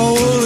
Oh.